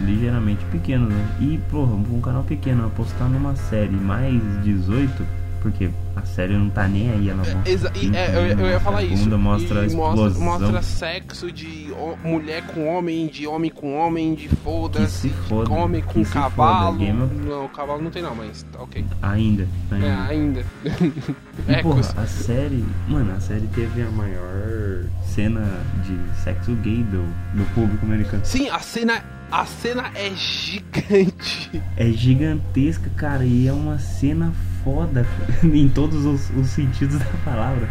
ligeiramente pequeno, né? E, porra, um canal pequeno apostar numa série mais 18 Porque a série não tá nem aí, ela mostra. Exa- e- é, eu, eu ia falar isso. Mostra mostra, mostra sexo de ho- mulher com homem, de homem com homem, de foda-se, foda, homem com cavalo. foda, Não, cavalo não tem não, mas tá ok. Ainda, ainda. É, ainda. E, porra, Ecos. a série, mano, a série teve a maior cena de sexo gay do, do público americano. Sim, a cena, a cena é gigante. É gigantesca, cara, e é uma cena foda em todos os, os sentidos da palavra.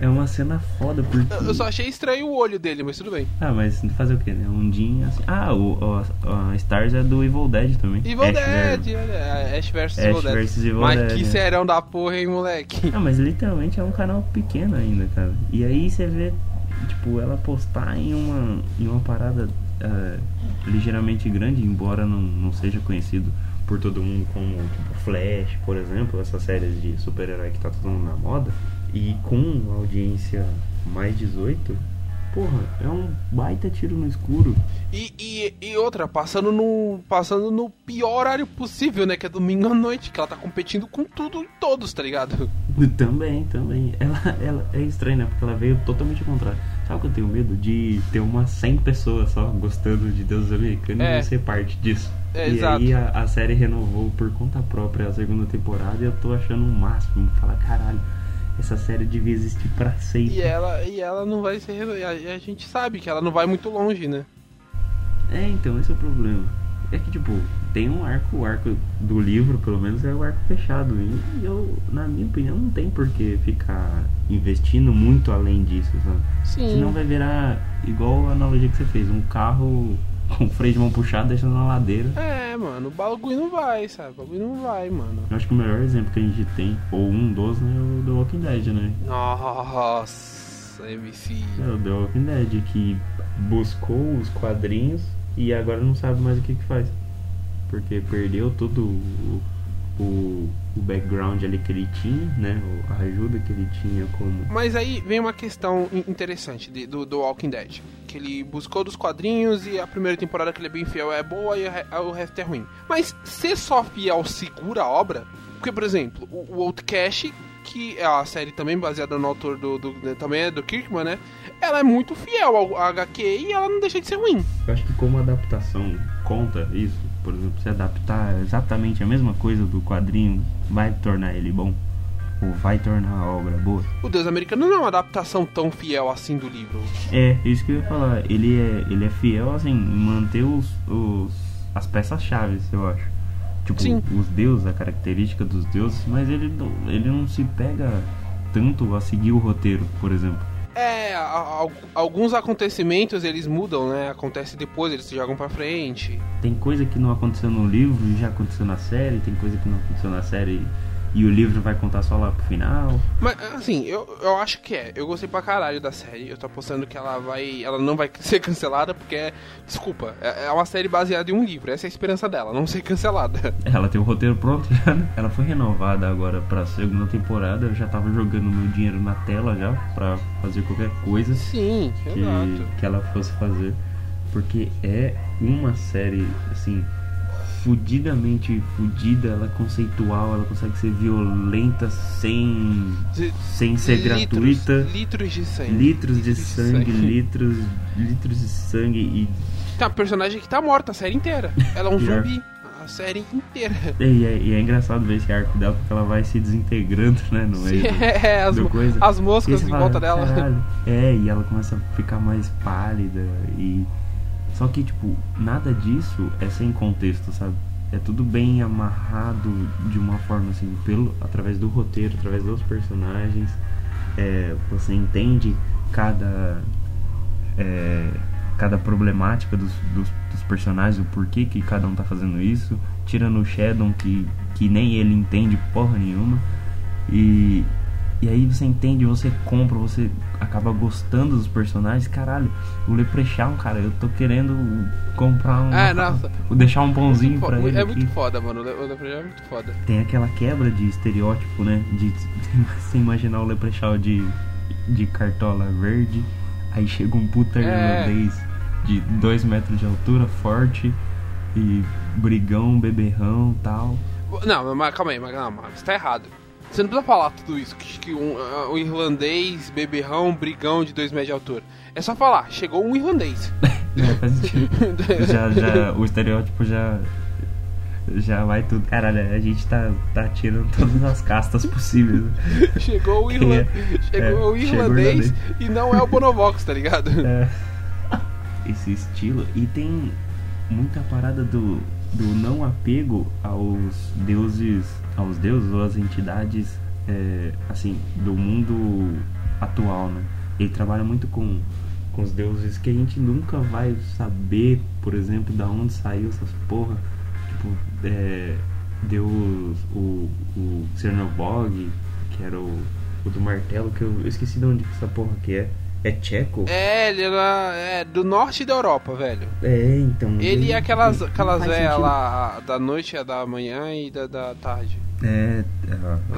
É uma cena foda porque. Eu só achei estranho o olho dele, mas tudo bem. Ah, mas fazer o que, né? Um dia assim. Ah, o, o- a Stars é do Evil Dead também. Evil Ash Dead, olha, Ash vs Evil Dead. versus Evil mas Dead, que né? serão da porra, hein, moleque? Ah, mas literalmente é um canal pequeno ainda, cara. E aí você vê, tipo, ela postar em uma, em uma parada ah, ligeiramente grande, embora não, não seja conhecido por todo mundo como tipo, Flash, por exemplo, essas séries de super-herói que tá todo mundo na moda. E com uma audiência mais 18, porra, é um baita tiro no escuro. E, e, e outra, passando no, passando no pior horário possível, né? Que é domingo à noite, que ela tá competindo com tudo e todos, tá ligado? Também, também. Ela, ela é estranha, né? Porque ela veio totalmente ao contrário. Sabe o que eu tenho medo? De ter umas 100 pessoas só gostando de Deus Americano É. e ser parte disso. É, e exato. aí a, a série renovou por conta própria a segunda temporada e eu tô achando o máximo. Fala, caralho, essa série devia existir pra sempre. E ela, e ela não vai ser. A, a gente sabe que ela não vai muito longe, né? É, então, esse é o problema. É que, tipo, tem um arco, o arco do livro, pelo menos, é o arco fechado. E eu, na minha opinião, não tem por que ficar investindo muito além disso, sabe? Sim. Senão vai virar igual a analogia que você fez, um carro com o freio de mão puxado deixando na ladeira. É, mano, o bagulho não vai, sabe? O bagulho não vai, mano. Eu acho que o melhor exemplo que a gente tem, ou um dos, né, é o The Walking Dead, né? Nossa, MC. É o The Walking Dead, que buscou os quadrinhos e agora não sabe mais o que que faz. Porque perdeu todo o, o, o background ali que ele tinha, né? A ajuda que ele tinha como... Mas aí vem uma questão in- interessante de- do, do Walking Dead. Que ele buscou dos quadrinhos e a primeira temporada que ele é bem fiel é boa e o, re- o resto é ruim. Mas ser só fiel segura a obra? Porque, por exemplo, o, o Outcast, que é a série também baseada no autor do, do- do- também é do Kirkman, né? Ela é muito fiel ao, ao HQ e ela não deixa de ser ruim. Eu acho que como adaptação conta isso, por exemplo, se adaptar exatamente a mesma coisa do quadrinho, vai tornar ele bom? Ou vai tornar a obra boa? O Deus Americano não é uma adaptação tão fiel assim do livro. É, isso que eu ia falar. Ele é, ele é fiel, assim, manter os, os, as peças-chave, eu acho. Tipo, Sim. os deuses, a característica dos deuses, mas ele, ele não se pega tanto a seguir o roteiro, por exemplo. É, alguns acontecimentos eles mudam, né? Acontece depois, eles se jogam pra frente. Tem coisa que não aconteceu no livro e já aconteceu na série, tem coisa que não aconteceu na série o livro vai contar só lá pro final. Mas, assim, eu, eu acho que é. Eu gostei pra caralho da série. Eu tô apostando que ela vai. Ela não vai ser cancelada, porque é. Desculpa, é é uma série baseada em um livro. Essa é a esperança dela, não ser cancelada. Ela tem o roteiro pronto já, né? Ela foi renovada agora pra segunda temporada. Eu já tava jogando meu dinheiro na tela já pra fazer qualquer coisa Sim, que, exato. que ela fosse fazer. Porque é uma série, assim, fudidamente fudida, ela é conceitual, ela consegue ser violenta sem, De- sem ser gratuita. Litros de sangue. Litros de sangue, litros, litros de sangue e uma personagem que tá morta a série inteira. Ela é um zumbi. A série inteira. E é, e é engraçado ver esse arco dela porque ela vai se desintegrando, né? No meio do- É, as, do coisa. as moscas em fala, volta dela. É, e ela começa a ficar mais pálida e. Só que, tipo, nada disso é sem contexto, sabe? É tudo bem amarrado de uma forma assim, pelo, através do roteiro, através dos personagens. É, você entende cada. é, cada problemática dos, dos, dos personagens, o porquê que cada um tá fazendo isso, tirando o Shadow que, que nem ele entende porra nenhuma. E, e aí você entende, você compra, você acaba gostando dos personagens. Caralho, o Leprechaun, cara, eu tô querendo comprar um. É, nossa. Deixar um pãozinho Muito pra fo- ele. é aqui. muito foda, mano. O Le- o Leprechaun é muito foda. Tem aquela quebra de estereótipo, né? De você imaginar o Leprechaun de, de cartola verde. Aí chega um puta É. irlandês de 2 metros de altura, forte. E brigão, beberrão tal. Não, mas calma aí, mas, não, mas você tá errado. Você não precisa falar tudo isso, que, que um, uh, um irlandês, beberrão, brigão de 2 metros de altura. É só falar, chegou um irlandês. É, faz sentido. já, já, o estereótipo já. Já vai tudo. Caralho, a gente tá, tá tirando todas as castas possíveis. né? chegou o, irla... chegou o É, irlandês chegou e não é o Bonovox, tá ligado? É. Esse estilo. E tem muita parada do, do não apego aos deuses. Aos deuses ou às entidades é, assim, do mundo atual, né? Ele trabalha muito com, com os deuses que a gente nunca vai saber, por exemplo, da onde saiu essas porra. Tipo, é, Deus, o, o Cernobog, que era o, o do martelo, que eu, eu esqueci de onde que essa porra que é. É tcheco? É, ele era é, do norte da Europa, velho. É, então. Ele não- aquelas, aquelas velhas sentido. lá, da noite, da manhã e da, da tarde. É,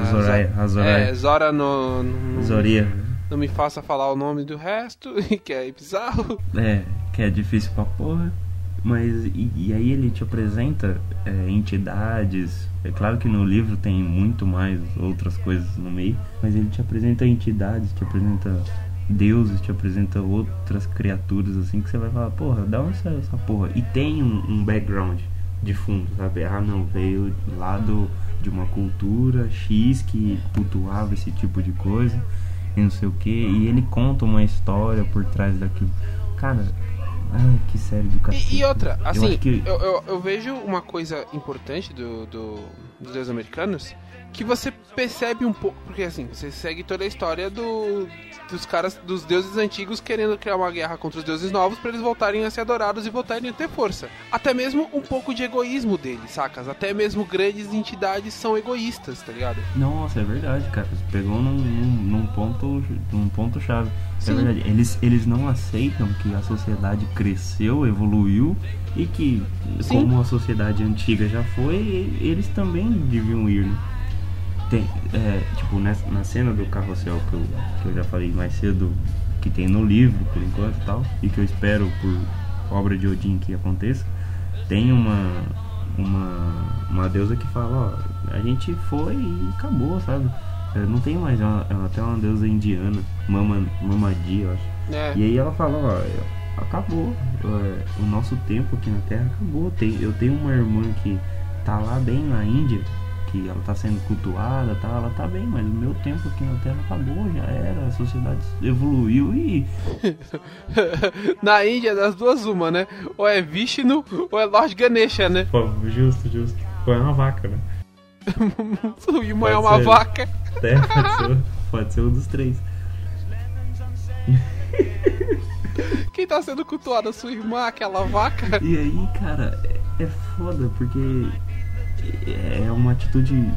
a Zoraia, a Zoraia. É, Zora no, no- Zoria. Não me faça falar o nome do resto, que é bizarro. É, que é difícil pra porra. Mas, e, e aí ele te apresenta é, entidades. É claro que no livro tem muito mais outras coisas no meio. Mas ele te apresenta entidades, te apresenta deuses, te apresenta outras criaturas assim que você vai falar, porra, da onde saiu essa porra? E tem um, um background de fundo, sabe? Ah, não, veio lá do, de uma cultura X que cultuava esse tipo de coisa e não sei o que. E ele conta uma história por trás daquilo. Cara, ai, que série do cacete. E, e outra, Eu assim, acho que- eu, eu, eu vejo uma coisa importante do, do, dos deuses americanos que você percebe um pouco, porque assim, você segue toda a história do, dos caras, dos deuses antigos querendo criar uma guerra contra os deuses novos pra eles voltarem a ser adorados e voltarem a ter força. Até mesmo um pouco de egoísmo deles, sacas? Até mesmo grandes entidades são egoístas, tá ligado? Nossa, é verdade, cara. Você pegou num, num, ponto num ponto chave. É Sim. verdade. Eles, eles não aceitam que a sociedade cresceu, evoluiu e que Sim. como a sociedade antiga já foi, eles também deviam ir, né? Tem, é, tipo, nessa, na cena do carrossel que eu, que eu já falei mais cedo, que tem no livro por enquanto e tal, e que eu espero por obra de Odin que aconteça, tem uma, uma, uma deusa que fala, ó, a gente foi e acabou, sabe? É, Não tem mais, uma, é até uma deusa indiana, Mama, Mamadi, eu acho. É. E aí ela fala, ó, acabou, é, o nosso tempo aqui na Terra acabou. Tem, eu tenho uma irmã que tá lá bem na Índia, que ela tá sendo cultuada, tá, ela tá bem, mas o meu tempo aqui na Terra acabou, já era, a sociedade evoluiu e Na Índia, das duas, uma, né? Ou é Vishnu ou é Lord Ganesha, né? Pô, justo, justo. Foi uma vaca, né? Sua irmã é Pode uma ser. vaca. É, pode, ser, pode ser um dos três. Quem tá sendo cultuado? Sua irmã, aquela vaca? E aí, cara, é, é foda, porque é uma atitude, em-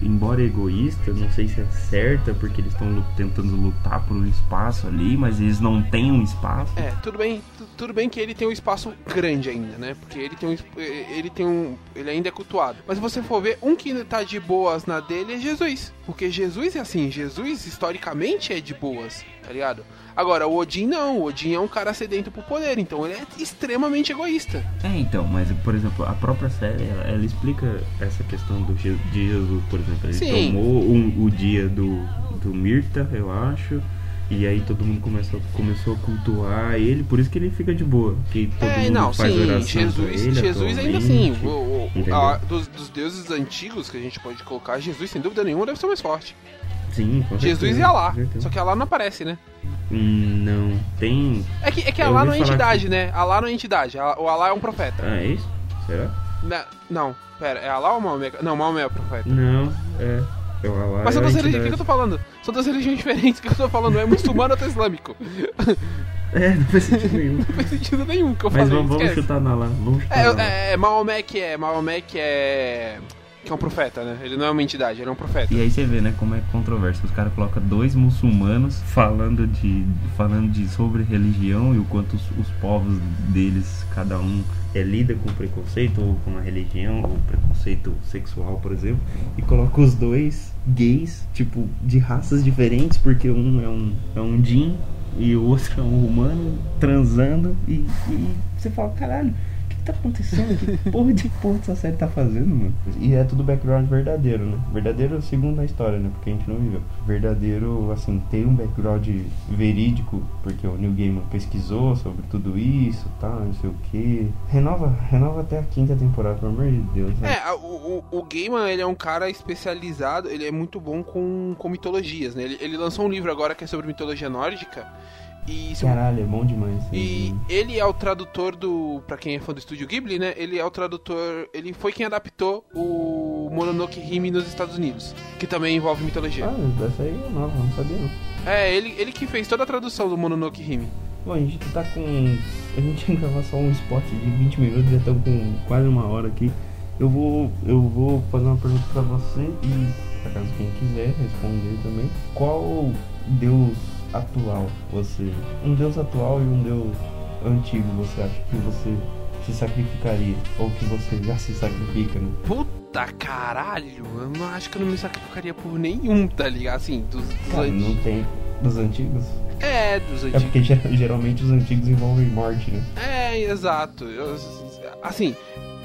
embora egoísta, não sei se é certa, porque eles estão tentando lutar por um espaço ali, mas eles não têm um espaço. É, tudo bem, tu- tudo bem que ele tem um espaço grande ainda, né? Porque ele tem um, es- ele tem um, ele ainda é cultuado. Mas se você for ver, um que tá de boas na dele é Jesus, porque Jesus é assim, Jesus historicamente é de boas, tá ligado? Agora o Odin não, o Odin é um cara sedento por poder, então ele é extremamente egoísta. É, então, mas por exemplo, a própria série, ela, ela explica essa questão do Je- de Jesus, por exemplo. Ele Sim. tomou um- o dia do, do Mirta, eu acho, e aí todo mundo começou, começou a cultuar ele, por isso que ele fica de boa. Que todo é, mundo não, faz sim, oração Jesus, ele Jesus ainda assim, o- o- a- dos, dos deuses antigos que a gente pode colocar, Jesus sem dúvida nenhuma deve ser mais forte. Sim, com Jesus certeza, e Alá, só que Alá não aparece, né? Não, tem... É que, é que Alá não é entidade, né? Alá não é entidade, o Alá é um profeta. Ah, é isso? Será? Na- não, pera, é Alá ou Maomé? Não, Maomé é o profeta. Não, é... É o Alá, Mas são é duas religiões, o que, que eu tô falando? São duas religiões diferentes, o que eu tô falando? É muçulmano ou islâmico? É, não faz sentido nenhum. Não faz sentido nenhum que eu Mas falei, vamos, vamos esquece. chutar na lá, vamos chutar É, na é, é Maomé que é, Maomé que é... Que é um profeta, né? Ele não é uma entidade, ele é um profeta. E aí você vê, né, como é controverso. Os caras colocam dois muçulmanos falando de falando de sobre religião e o quanto os, os povos deles, cada um é, lida com preconceito ou com a religião ou preconceito sexual, por exemplo, e coloca os dois gays, tipo, de raças diferentes, porque um é um é um jin e o outro é um humano transando e, e você fala, caralho, tá acontecendo? Que porra de porra essa série tá fazendo, mano? E é tudo background verdadeiro, né? Verdadeiro segundo a história, né? Porque a gente não viveu. Verdadeiro, assim, tem um background verídico, porque o Neil Gaiman pesquisou sobre tudo isso, tá, não sei o que. Renova, renova até a quinta temporada, pelo amor de Deus. Né? É, o, o, o Gaiman, ele é um cara especializado, ele é muito bom com, com mitologias, né? Ele, ele lançou um livro agora que é sobre mitologia nórdica. E, Caralho, é bom demais. E ele é o tradutor do. Pra quem é fã do estúdio Ghibli, né? Ele é o tradutor. Ele foi quem adaptou o Mononoke Hime nos Estados Unidos. Que também envolve mitologia. Ah, essa aí é nova, não sabia não. É, ele, ele que fez toda a tradução do Mononoke Hime. Bom, a gente tá com. A gente ia gravar só um spot de 20 minutos, já estamos com quase uma hora aqui. Eu vou. Eu vou fazer uma pergunta pra você e, pra caso quem quiser responder também. Qual Deus atual você. Um Deus atual e um Deus antigo, você acha que você se sacrificaria? Ou que você já se sacrifica, né? Puta caralho, eu não acho que eu não me sacrificaria por nenhum, tá ligado? Assim, dos, dos Cara, não tem. Dos antigos? É, dos É antigos. porque ger- geralmente os antigos envolvem morte, né? É, exato. Eu, assim,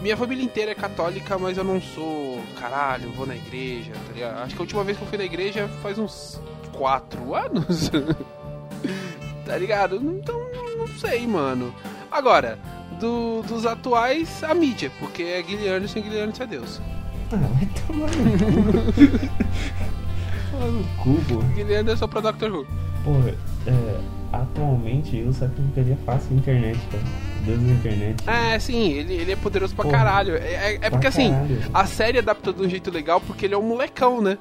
minha família inteira é católica, mas eu não sou. Caralho, vou na igreja, tá ligado? Acho que a última vez que eu fui na igreja faz uns quatro anos. tá ligado? Então, não sei, mano. Agora, do- dos atuais, a mídia, porque é Guilherme sem Guilherme é Deus. Ah, vai tomar no cu. Tomar no cu, pô. Guilherme é só pra Doctor Who. Pô, é, atualmente eu sacrificaria fácil a internet, cara. Deus da internet. É, sim, ele, ele é poderoso pra Porra. caralho. É, é- é Pra porque assim, caralho. a série adaptou de um jeito legal porque ele é um molecão, né?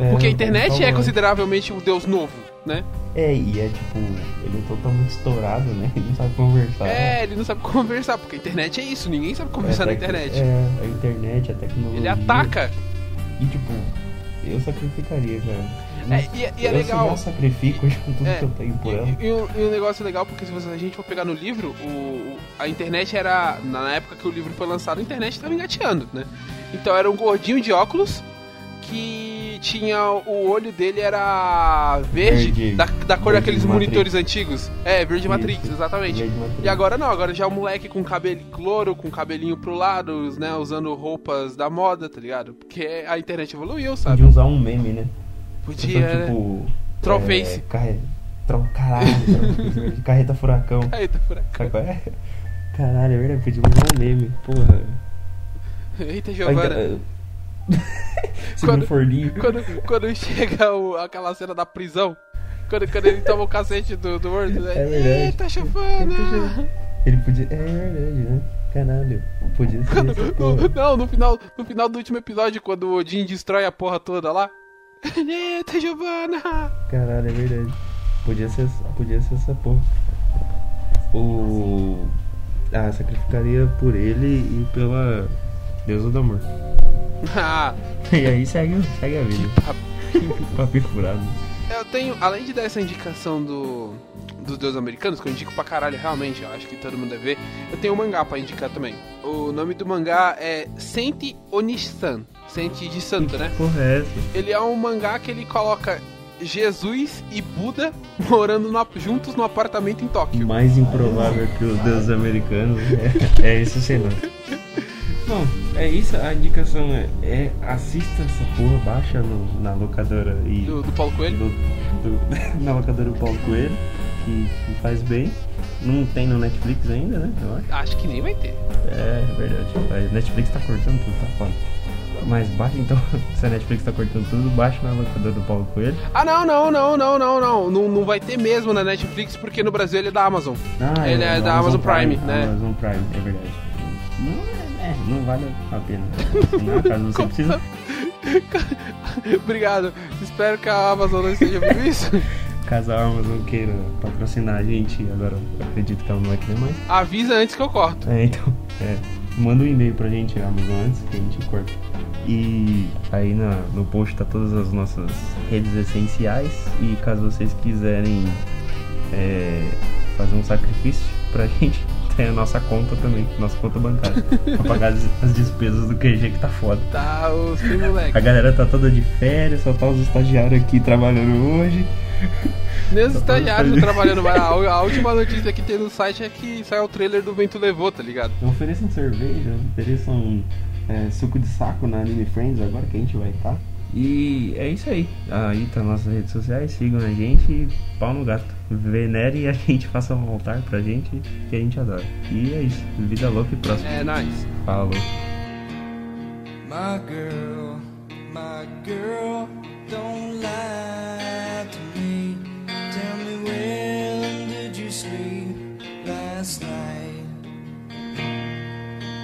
É, Porque a eu internet é consideravelmente um deus novo, né? É, e é tipo, ele é totalmente estourado, né? Ele não sabe conversar. É, ele não sabe conversar, porque a internet é isso, ninguém sabe conversar É, na internet. É, a internet, a tecnologia. Ele ataca. E tipo, eu sacrificaria, cara. É, e, é- e é eu legal. já sacrifico com tudo É, que eu tenho por ela. E, o- e o negócio é legal porque se a gente for pegar no livro, o, o- a internet era. Na época que o livro foi lançado, a internet estava engateando, né? Então era um gordinho de óculos que tinha. O olho dele era verde, Verde. da, da cor Verde daqueles Matrix. monitores antigos. É, verde Matrix, Isso. exatamente. Verde Matrix. E agora não, agora já é um moleque com cabelo cloro, com cabelinho pro lado, né? Usando roupas da moda, tá ligado? Porque a internet evoluiu, sabe? Podia usar um meme, né? Podia, Então, né? tipo. Trollface. É, carre... Tro... Caralho, Trollface, carreta furacão. Eita, furacão. É? Caralho, é verdade, podia usar um meme, porra. Eita, Ai, Giovana. Se Quando- não for. Quando, quando chega o- aquela cena da prisão, quando, quando ele toma o cacete do, do né? É verdade. Eita, Giovana! Ele podia. É verdade, né? Caralho, podia ser porra. Não, no final, no final do último episódio, quando o Odin destrói a porra toda lá. Eita, Giovana! Caralho, é verdade. Podia ser, podia ser essa porra. O. Ah, sacrificaria por ele e pela deusa do amor. Ah, E aí segue, segue a vida. Papo furado. eu tenho, além de dar essa indicação do, dos deuses americanos, que eu indico pra caralho realmente, eu acho que todo mundo deve ver, eu tenho um mangá pra indicar também. O nome do mangá é Sente Onissan. Sente de santo, né? Porra, é? Ele é um mangá que ele coloca Jesus e Buda morando no- juntos no apartamento em Tóquio. Mais improvável que os deuses americanos é, é esse cenário. Bom, é isso. A indicação é, é assista essa porra, baixa no- na locadora e. Do, do Paulo Coelho. do- do- na locadora do Paulo Coelho, que, que faz bem. Não tem no Netflix ainda, né? Eu acho. Acho que nem vai ter. É, é verdade. A Netflix tá cortando tudo, tá foda. Mas baixa então, se a Netflix tá cortando tudo, baixa na locadora do Paulo Coelho. Ah, não, não, não, não, não, não. Não, não vai ter mesmo na Netflix, porque no Brasil ele é da Amazon. Ah, Ele é no da Amazon Prime, né? Amazon Prime, é verdade. Não, é, não vale a pena. Não, caso você precisa. Obrigado. Espero que a Amazon não esteja ouvindo isso. Caso a Amazon queira patrocinar a gente, agora eu acredito que ela não vai querer mais. Avisa antes que eu corto. É, então, é, manda um e-mail pra gente, Amazon, antes que a gente corta. E aí na, no post tá todas as nossas redes essenciais. E caso vocês quiserem é, fazer um sacrifício pra gente, tem a nossa conta também, nossa conta bancária. pra pagar as, as despesas do QG que tá foda. Tá, os tem moleque. A galera tá toda de férias, só tá os estagiários aqui trabalhando hoje. Nem os estagiários trabalhando mais. A, a última notícia que tem no site é que saiu o trailer do Vento Levou, tá ligado? Ofereçam cerveja, ofereçam é, suco de saco na Anime Friends agora que a gente vai estar. Tá. E é isso aí. Aí tá nas nossas redes sociais, sigam a gente e pau no gato. Venere e a gente faça um altar pra gente que a gente adora. E é isso. Vida louca e próximo. É nice. Falou. My girl, my girl, don't lie to me. Tell me when did you sleep last night?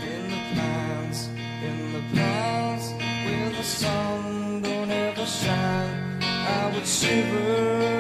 In the pines, in the pines, where the sun don't ever shine, I would shiver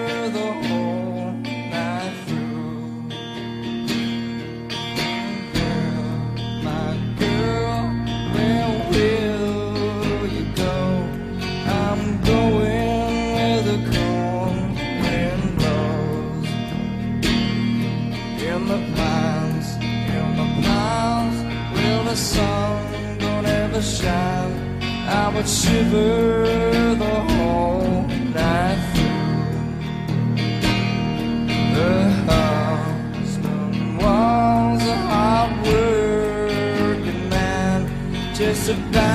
would shiver the whole night through. The husband was a hard working man, just about